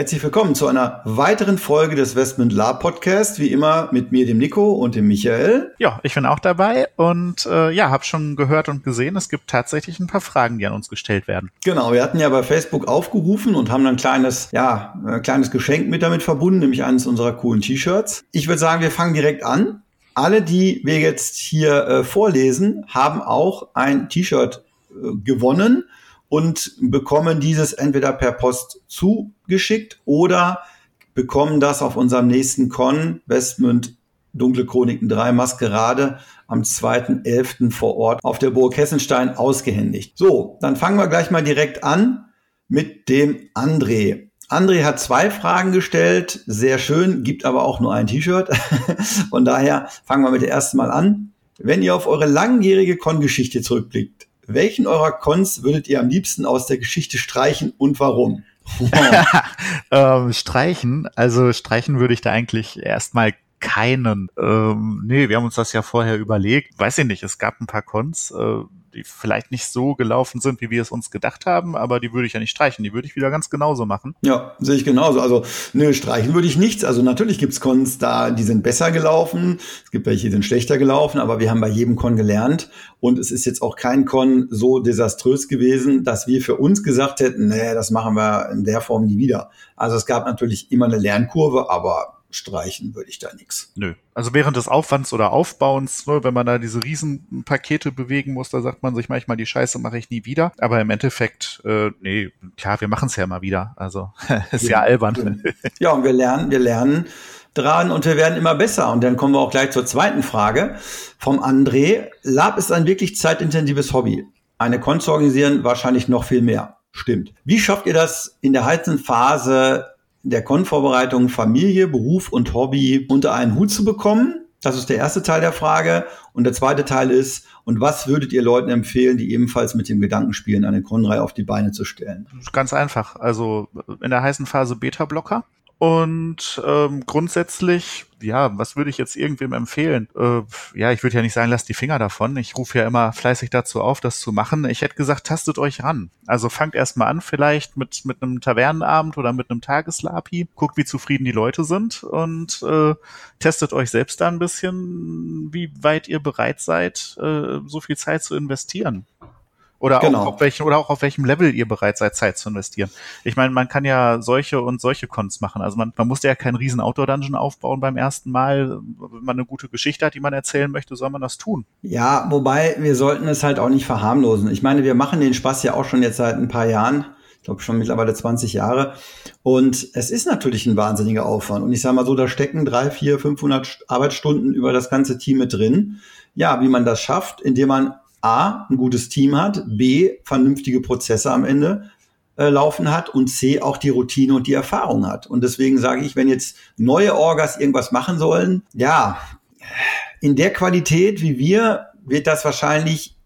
Herzlich willkommen zu einer weiteren Folge des Westment Lab Podcast. Wie immer mit mir, dem Nico und dem Michael. Ja, ich bin auch dabei und äh, ja, habe schon gehört und gesehen, es gibt tatsächlich ein paar Fragen, die an uns gestellt werden. Genau, wir hatten ja bei Facebook aufgerufen und haben ein kleines, ja, ein kleines Geschenk mit damit verbunden, nämlich eines unserer coolen T-Shirts. Ich würde sagen, wir fangen direkt an. Alle, die wir jetzt hier äh, vorlesen, haben auch ein T-Shirt äh, gewonnen und bekommen dieses entweder per Post zugeschickt oder bekommen das auf unserem nächsten Con Westmünd Dunkle Chroniken 3 Maskerade am 2.11. vor Ort auf der Burg Hessenstein ausgehändigt. So, dann fangen wir gleich mal direkt an mit dem André. André hat zwei Fragen gestellt, sehr schön, gibt aber auch nur ein T-Shirt. Von daher fangen wir mit der ersten mal an. Wenn ihr auf eure langjährige Con-Geschichte zurückblickt, welchen eurer Cons würdet ihr am liebsten aus der Geschichte streichen und warum? ähm, streichen, also streichen würde ich da eigentlich erstmal keinen. Ähm, nee, wir haben uns das ja vorher überlegt. Weiß ich nicht, es gab ein paar Cons, äh, die vielleicht nicht so gelaufen sind, wie wir es uns gedacht haben, aber die würde ich ja nicht streichen. Die würde ich wieder ganz genauso machen. Ja, sehe ich genauso. Also, nö, streichen würde ich nichts. Also natürlich gibt's Cons da, die sind besser gelaufen. Es gibt welche, die sind schlechter gelaufen, aber wir haben bei jedem Con gelernt. Und es ist jetzt auch kein Con so desaströs gewesen, dass wir für uns gesagt hätten, nee, das machen wir in der Form nie wieder. Also es gab natürlich immer eine Lernkurve, aber streichen würde ich da nichts. Nö. Also während des Aufwands oder Aufbauens, ne, wenn man da diese Riesenpakete bewegen muss, da sagt man sich manchmal, die Scheiße mache ich nie wieder. Aber im Endeffekt, äh, nee, klar, wir machen es ja immer wieder. Also ist ja, ja albern. Ja, und wir lernen, wir lernen dran und wir werden immer besser. Und dann kommen wir auch gleich zur zweiten Frage vom André. Lab ist ein wirklich zeitintensives Hobby. Eine Con zu organisieren wahrscheinlich noch viel mehr. Stimmt. Wie schafft ihr das in der heißen Phase der Konvorbereitung Familie, Beruf und Hobby unter einen Hut zu bekommen? Das ist der erste Teil der Frage. Und der zweite Teil ist, und was würdet ihr Leuten empfehlen, die ebenfalls mit dem Gedanken spielen, eine Konreihe auf die Beine zu stellen? Ganz einfach. Also in der heißen Phase Beta-Blocker. Und ähm, grundsätzlich, ja, was würde ich jetzt irgendwem empfehlen? Äh, ja, ich würde ja nicht sagen, lasst die Finger davon. Ich rufe ja immer fleißig dazu auf, das zu machen. Ich hätte gesagt, tastet euch ran. Also fangt erstmal an, vielleicht mit, mit einem Tavernenabend oder mit einem Tageslapi. Guckt, wie zufrieden die Leute sind und äh, testet euch selbst da ein bisschen, wie weit ihr bereit seid, äh, so viel Zeit zu investieren. Oder, genau. auch auf welchem, oder auch auf welchem Level ihr bereit seid, Zeit zu investieren. Ich meine, man kann ja solche und solche Cons machen. Also man, man musste ja keinen riesen Outdoor-Dungeon aufbauen beim ersten Mal. Wenn man eine gute Geschichte hat, die man erzählen möchte, soll man das tun. Ja, wobei wir sollten es halt auch nicht verharmlosen. Ich meine, wir machen den Spaß ja auch schon jetzt seit ein paar Jahren. Ich glaube schon mittlerweile 20 Jahre. Und es ist natürlich ein wahnsinniger Aufwand. Und ich sage mal so, da stecken drei, vier, 500 Arbeitsstunden über das ganze Team mit drin. Ja, wie man das schafft, indem man A, ein gutes Team hat, B, vernünftige Prozesse am Ende äh, laufen hat und C, auch die Routine und die Erfahrung hat. Und deswegen sage ich, wenn jetzt neue Orgas irgendwas machen sollen, ja, in der Qualität wie wir wird das wahrscheinlich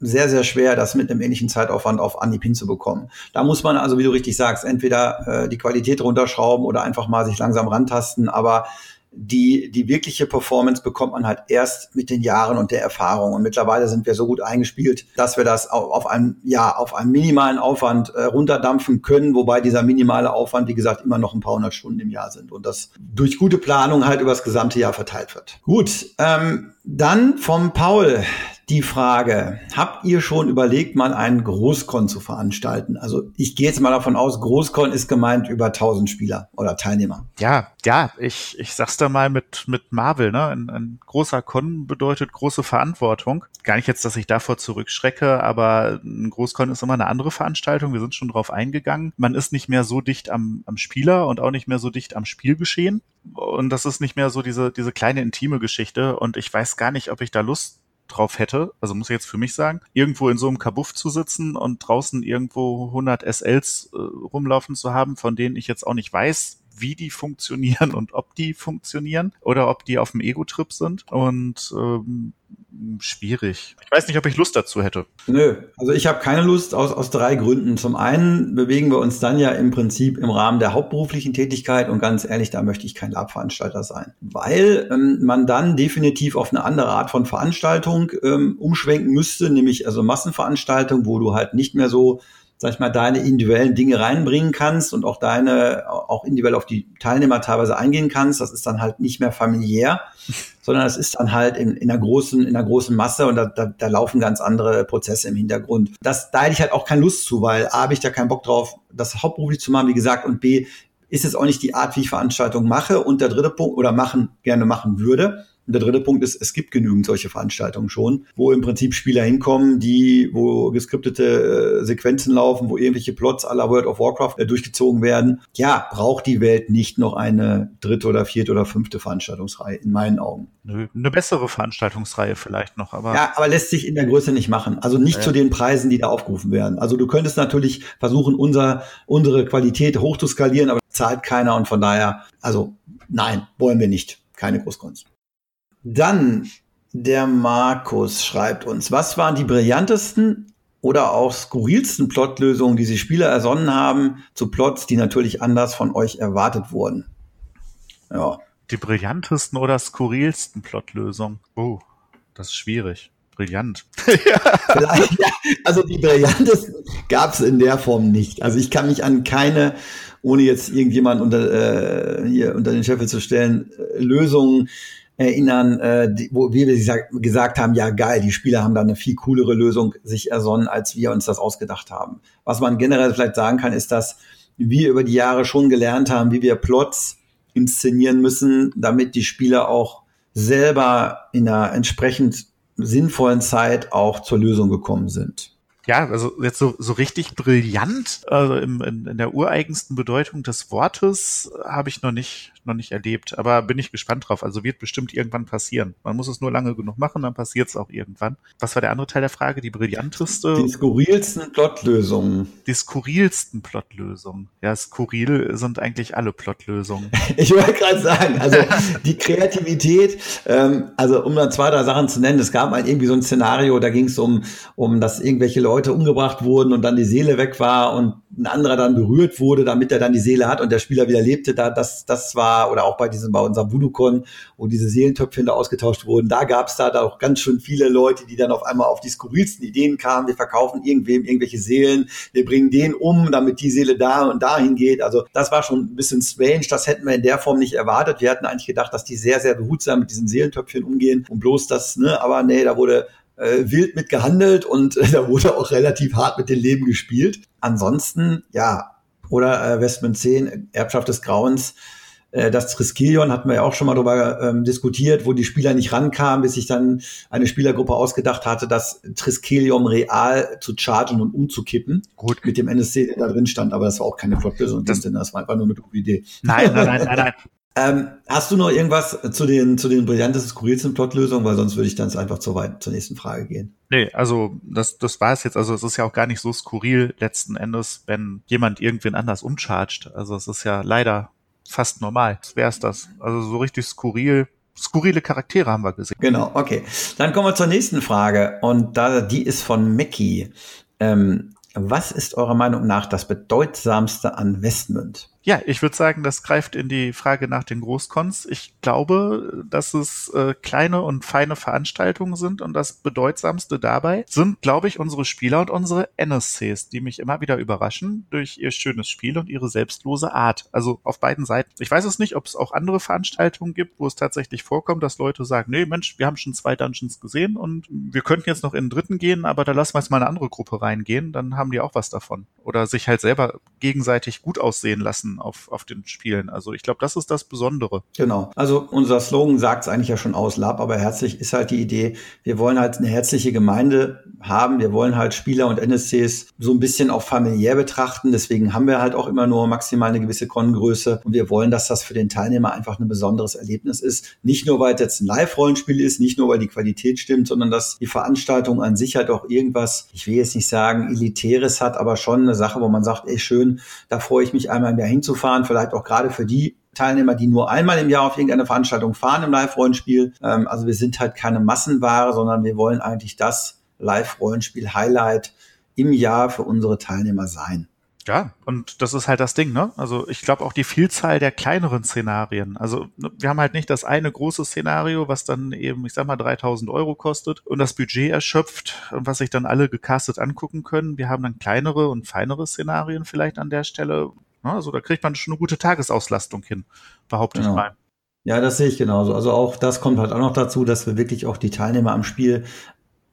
sehr, sehr schwer, das mit einem ähnlichen Zeitaufwand auf Anhieb hinzubekommen. Da muss man also, wie du richtig sagst, entweder äh, die Qualität runterschrauben oder einfach mal sich langsam rantasten. Aber die, die wirkliche Performance bekommt man halt erst mit den Jahren und der Erfahrung. Und mittlerweile sind wir so gut eingespielt, dass wir das auf einem, ja, auf einem minimalen Aufwand äh, runterdampfen können, wobei dieser minimale Aufwand, wie gesagt, immer noch ein paar hundert Stunden im Jahr sind und das durch gute Planung halt über das gesamte Jahr verteilt wird. Gut, ähm, dann vom Paul die Frage, habt ihr schon überlegt, mal einen Großkon zu veranstalten? Also ich gehe jetzt mal davon aus, Großkon ist gemeint über 1000 Spieler oder Teilnehmer. Ja, ja, ich, ich sag's da mal mit, mit Marvel, ne? Ein, ein großer Con bedeutet große Verantwortung. Gar nicht jetzt, dass ich davor zurückschrecke, aber ein Großkon ist immer eine andere Veranstaltung. Wir sind schon drauf eingegangen. Man ist nicht mehr so dicht am, am Spieler und auch nicht mehr so dicht am Spielgeschehen. Und das ist nicht mehr so diese, diese kleine intime Geschichte. Und ich weiß gar nicht, ob ich da Lust drauf hätte, also muss ich jetzt für mich sagen, irgendwo in so einem Kabuff zu sitzen und draußen irgendwo 100 SLs äh, rumlaufen zu haben, von denen ich jetzt auch nicht weiß, wie die funktionieren und ob die funktionieren oder ob die auf dem Ego-Trip sind. Und ähm, schwierig. Ich weiß nicht, ob ich Lust dazu hätte. Nö, also ich habe keine Lust aus, aus drei Gründen. Zum einen bewegen wir uns dann ja im Prinzip im Rahmen der hauptberuflichen Tätigkeit und ganz ehrlich, da möchte ich kein Labveranstalter sein, weil ähm, man dann definitiv auf eine andere Art von Veranstaltung ähm, umschwenken müsste, nämlich also Massenveranstaltung, wo du halt nicht mehr so sag ich mal, deine individuellen Dinge reinbringen kannst und auch deine, auch individuell auf die Teilnehmer teilweise eingehen kannst. Das ist dann halt nicht mehr familiär, sondern es ist dann halt in, in einer großen, in einer großen Masse und da, da, da laufen ganz andere Prozesse im Hintergrund. Das, da hätte ich halt auch keine Lust zu, weil A, habe ich da keinen Bock drauf, das hauptberuflich zu machen, wie gesagt, und B, ist es auch nicht die Art, wie ich Veranstaltungen mache. Und der dritte Punkt, oder machen, gerne machen würde, und der dritte Punkt ist, es gibt genügend solche Veranstaltungen schon, wo im Prinzip Spieler hinkommen, die, wo geskriptete äh, Sequenzen laufen, wo irgendwelche Plots aller World of Warcraft äh, durchgezogen werden. Ja, braucht die Welt nicht noch eine dritte oder vierte oder fünfte Veranstaltungsreihe, in meinen Augen. Nö, eine bessere Veranstaltungsreihe vielleicht noch, aber. Ja, aber lässt sich in der Größe nicht machen. Also nicht ja. zu den Preisen, die da aufgerufen werden. Also du könntest natürlich versuchen, unser, unsere Qualität hoch zu skalieren, aber zahlt keiner und von daher, also nein, wollen wir nicht. Keine Großkunst. Dann der Markus schreibt uns, was waren die brillantesten oder auch skurrilsten Plotlösungen, die Sie Spieler ersonnen haben, zu Plots, die natürlich anders von euch erwartet wurden? Ja. Die brillantesten oder skurrilsten Plotlösungen? Oh, das ist schwierig. Brillant. Vielleicht, also die brillantesten gab es in der Form nicht. Also ich kann mich an keine, ohne jetzt irgendjemand unter, äh, hier unter den Scheffel zu stellen, äh, Lösungen erinnern, äh, wo wir gesagt haben, ja geil, die Spieler haben da eine viel coolere Lösung sich ersonnen, als wir uns das ausgedacht haben. Was man generell vielleicht sagen kann, ist, dass wir über die Jahre schon gelernt haben, wie wir Plots inszenieren müssen, damit die Spieler auch selber in einer entsprechend sinnvollen Zeit auch zur Lösung gekommen sind ja, also jetzt so, so richtig brillant, also im, in, in der ureigensten Bedeutung des Wortes habe ich noch nicht, noch nicht erlebt. Aber bin ich gespannt drauf. Also wird bestimmt irgendwann passieren. Man muss es nur lange genug machen, dann passiert es auch irgendwann. Was war der andere Teil der Frage? Die brillanteste? Die skurrilsten Plotlösungen. Die skurrilsten Plotlösungen. Ja, skurril sind eigentlich alle Plotlösungen. ich wollte gerade sagen, also die Kreativität, ähm, also um da zwei, drei Sachen zu nennen, es gab mal irgendwie so ein Szenario, da ging es um, um, dass irgendwelche Leute Leute umgebracht wurden und dann die Seele weg war und ein anderer dann berührt wurde, damit er dann die Seele hat und der Spieler wieder lebte, da das das war oder auch bei diesem bei unserem Voodoo-Con, wo diese Seelentöpfchen da ausgetauscht wurden, da gab es da, auch ganz schön viele Leute, die dann auf einmal auf die skurrilsten Ideen kamen. Wir verkaufen irgendwem irgendwelche Seelen, wir bringen den um, damit die Seele da und dahin geht. Also das war schon ein bisschen strange. Das hätten wir in der Form nicht erwartet. Wir hatten eigentlich gedacht, dass die sehr sehr behutsam mit diesen Seelentöpfchen umgehen und bloß das, ne, aber nee, da wurde äh, wild mit gehandelt und äh, da wurde auch relativ hart mit dem Leben gespielt. Ansonsten, ja, oder äh, Westman 10, Erbschaft des Grauens, das Triskelion hatten wir ja auch schon mal darüber ähm, diskutiert, wo die Spieler nicht rankamen, bis sich dann eine Spielergruppe ausgedacht hatte, das Triskelion real zu chargen und umzukippen. Gut. Mit dem NSC, der da drin stand, aber das war auch keine Flotlösung. Das, das war einfach nur eine gute Idee. Nein, nein, nein, nein, nein. Ähm, hast du noch irgendwas zu den, zu den brillantesten, skurrilsten Plotlösungen? Weil sonst würde ich dann einfach zur, weit, zur nächsten Frage gehen. Nee, also das, das war es jetzt. Also es ist ja auch gar nicht so skurril letzten Endes, wenn jemand irgendwen anders umchargt. Also es ist ja leider fast normal. Wäre es das. Also so richtig skurril. Skurrile Charaktere haben wir gesehen. Genau, okay. Dann kommen wir zur nächsten Frage. Und da, die ist von Mackie. Ähm, was ist eurer Meinung nach das bedeutsamste an Westmünd? Ja, ich würde sagen, das greift in die Frage nach den Großkons. Ich glaube, dass es äh, kleine und feine Veranstaltungen sind und das Bedeutsamste dabei sind, glaube ich, unsere Spieler und unsere NSCs, die mich immer wieder überraschen durch ihr schönes Spiel und ihre selbstlose Art. Also auf beiden Seiten. Ich weiß es nicht, ob es auch andere Veranstaltungen gibt, wo es tatsächlich vorkommt, dass Leute sagen, nee, Mensch, wir haben schon zwei Dungeons gesehen und wir könnten jetzt noch in den dritten gehen, aber da lassen wir jetzt mal eine andere Gruppe reingehen, dann haben die auch was davon. Oder sich halt selber gegenseitig gut aussehen lassen auf, auf den Spielen. Also ich glaube, das ist das Besondere. Genau. Also unser Slogan sagt es eigentlich ja schon aus, Lab, aber herzlich ist halt die Idee, wir wollen halt eine herzliche Gemeinde haben. Wir wollen halt Spieler und NSCs so ein bisschen auch familiär betrachten. Deswegen haben wir halt auch immer nur maximal eine gewisse Kongröße. Und wir wollen, dass das für den Teilnehmer einfach ein besonderes Erlebnis ist. Nicht nur, weil es jetzt ein Live-Rollenspiel ist, nicht nur, weil die Qualität stimmt, sondern dass die Veranstaltung an sich halt auch irgendwas, ich will jetzt nicht sagen Elitäres hat, aber schon eine Sache, wo man sagt, ey schön, da freue ich mich einmal im Jahr hinzufahren. Vielleicht auch gerade für die Teilnehmer, die nur einmal im Jahr auf irgendeine Veranstaltung fahren im Live-Rollenspiel. Ähm, also wir sind halt keine Massenware, sondern wir wollen eigentlich das Live-Rollenspiel-Highlight im Jahr für unsere Teilnehmer sein. Ja, und das ist halt das Ding, ne? Also ich glaube auch die Vielzahl der kleineren Szenarien. Also ne, wir haben halt nicht das eine große Szenario, was dann eben, ich sag mal, 3000 Euro kostet und das Budget erschöpft und was sich dann alle gecastet angucken können. Wir haben dann kleinere und feinere Szenarien vielleicht an der Stelle. Ne? Also da kriegt man schon eine gute Tagesauslastung hin, behaupte genau. ich mal. Ja, das sehe ich genauso. Also auch das kommt halt auch noch dazu, dass wir wirklich auch die Teilnehmer am Spiel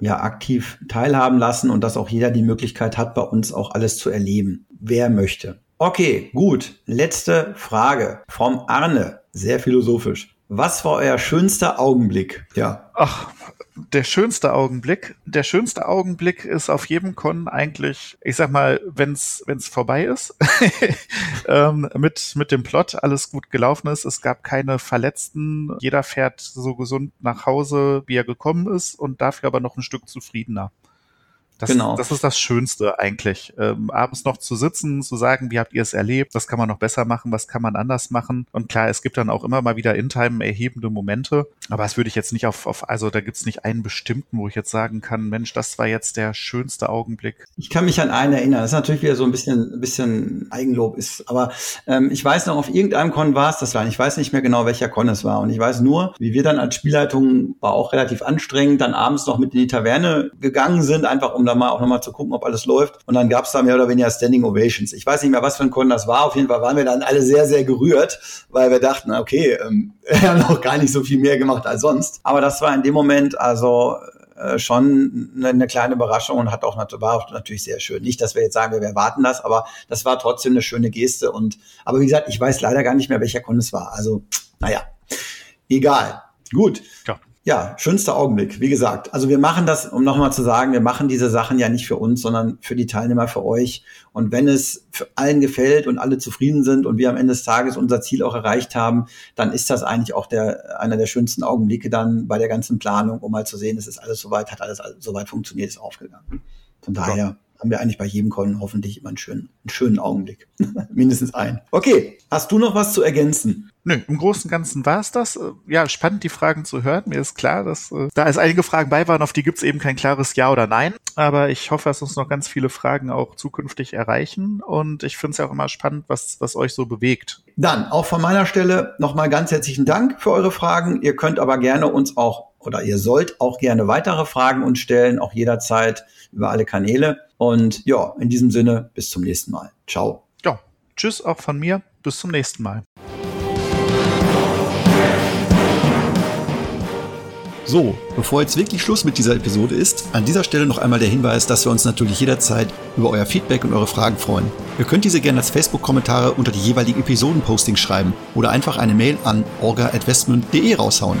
ja aktiv teilhaben lassen und dass auch jeder die Möglichkeit hat, bei uns auch alles zu erleben, wer möchte. Okay, gut. Letzte Frage vom Arne. Sehr philosophisch. Was war euer schönster Augenblick? Ja. Ach, der schönste Augenblick. Der schönste Augenblick ist auf jedem Con eigentlich, ich sag mal, wenn's wenn's vorbei ist, ähm, mit mit dem Plot alles gut gelaufen ist. Es gab keine Verletzten. Jeder fährt so gesund nach Hause, wie er gekommen ist, und dafür aber noch ein Stück zufriedener. Das, genau. das ist das Schönste eigentlich. Ähm, abends noch zu sitzen, zu sagen, wie habt ihr es erlebt, was kann man noch besser machen, was kann man anders machen. Und klar, es gibt dann auch immer mal wieder in-time erhebende Momente, aber das würde ich jetzt nicht auf, auf also da gibt's nicht einen bestimmten, wo ich jetzt sagen kann, Mensch, das war jetzt der schönste Augenblick. Ich kann mich an einen erinnern, das ist natürlich wieder so ein bisschen, ein bisschen Eigenlob ist, aber ähm, ich weiß noch, auf irgendeinem Con war es das war, ich weiß nicht mehr genau, welcher Con es war. Und ich weiß nur, wie wir dann als Spielleitung, war auch relativ anstrengend, dann abends noch mit in die Taverne gegangen sind, einfach um da mal auch nochmal zu gucken, ob alles läuft. Und dann gab es da mehr oder weniger Standing Ovations. Ich weiß nicht mehr, was für ein Con das war. Auf jeden Fall waren wir dann alle sehr, sehr gerührt, weil wir dachten, okay, ähm, wir haben noch gar nicht so viel mehr gemacht als sonst. Aber das war in dem Moment also äh, schon eine, eine, kleine Überraschung und hat auch war auch natürlich sehr schön. Nicht, dass wir jetzt sagen, wir erwarten das, aber das war trotzdem eine schöne Geste. Und aber wie gesagt, ich weiß leider gar nicht mehr, welcher Con es war. Also naja, egal. Gut. Ja. Ja, schönster Augenblick. Wie gesagt, also wir machen das, um nochmal zu sagen, wir machen diese Sachen ja nicht für uns, sondern für die Teilnehmer, für euch. Und wenn es für allen gefällt und alle zufrieden sind und wir am Ende des Tages unser Ziel auch erreicht haben, dann ist das eigentlich auch der, einer der schönsten Augenblicke dann bei der ganzen Planung, um mal zu sehen, es ist alles soweit, hat alles soweit funktioniert, ist aufgegangen. Von daher. Ja haben wir eigentlich bei jedem Con hoffentlich immer einen schönen, einen schönen Augenblick. Mindestens einen. Okay, hast du noch was zu ergänzen? Nö, im Großen und Ganzen war es das. Ja, spannend, die Fragen zu hören. Mir ist klar, dass äh, da es einige Fragen bei waren, auf die gibt es eben kein klares Ja oder Nein. Aber ich hoffe, dass uns noch ganz viele Fragen auch zukünftig erreichen. Und ich finde es ja auch immer spannend, was, was euch so bewegt. Dann auch von meiner Stelle nochmal ganz herzlichen Dank für eure Fragen. Ihr könnt aber gerne uns auch oder ihr sollt auch gerne weitere Fragen uns stellen, auch jederzeit über alle Kanäle. Und ja, in diesem Sinne, bis zum nächsten Mal. Ciao. Ja, tschüss auch von mir. Bis zum nächsten Mal. So, bevor jetzt wirklich Schluss mit dieser Episode ist, an dieser Stelle noch einmal der Hinweis, dass wir uns natürlich jederzeit über euer Feedback und eure Fragen freuen. Ihr könnt diese gerne als Facebook-Kommentare unter die jeweiligen Episoden-Postings schreiben oder einfach eine Mail an orga.westmund.de raushauen.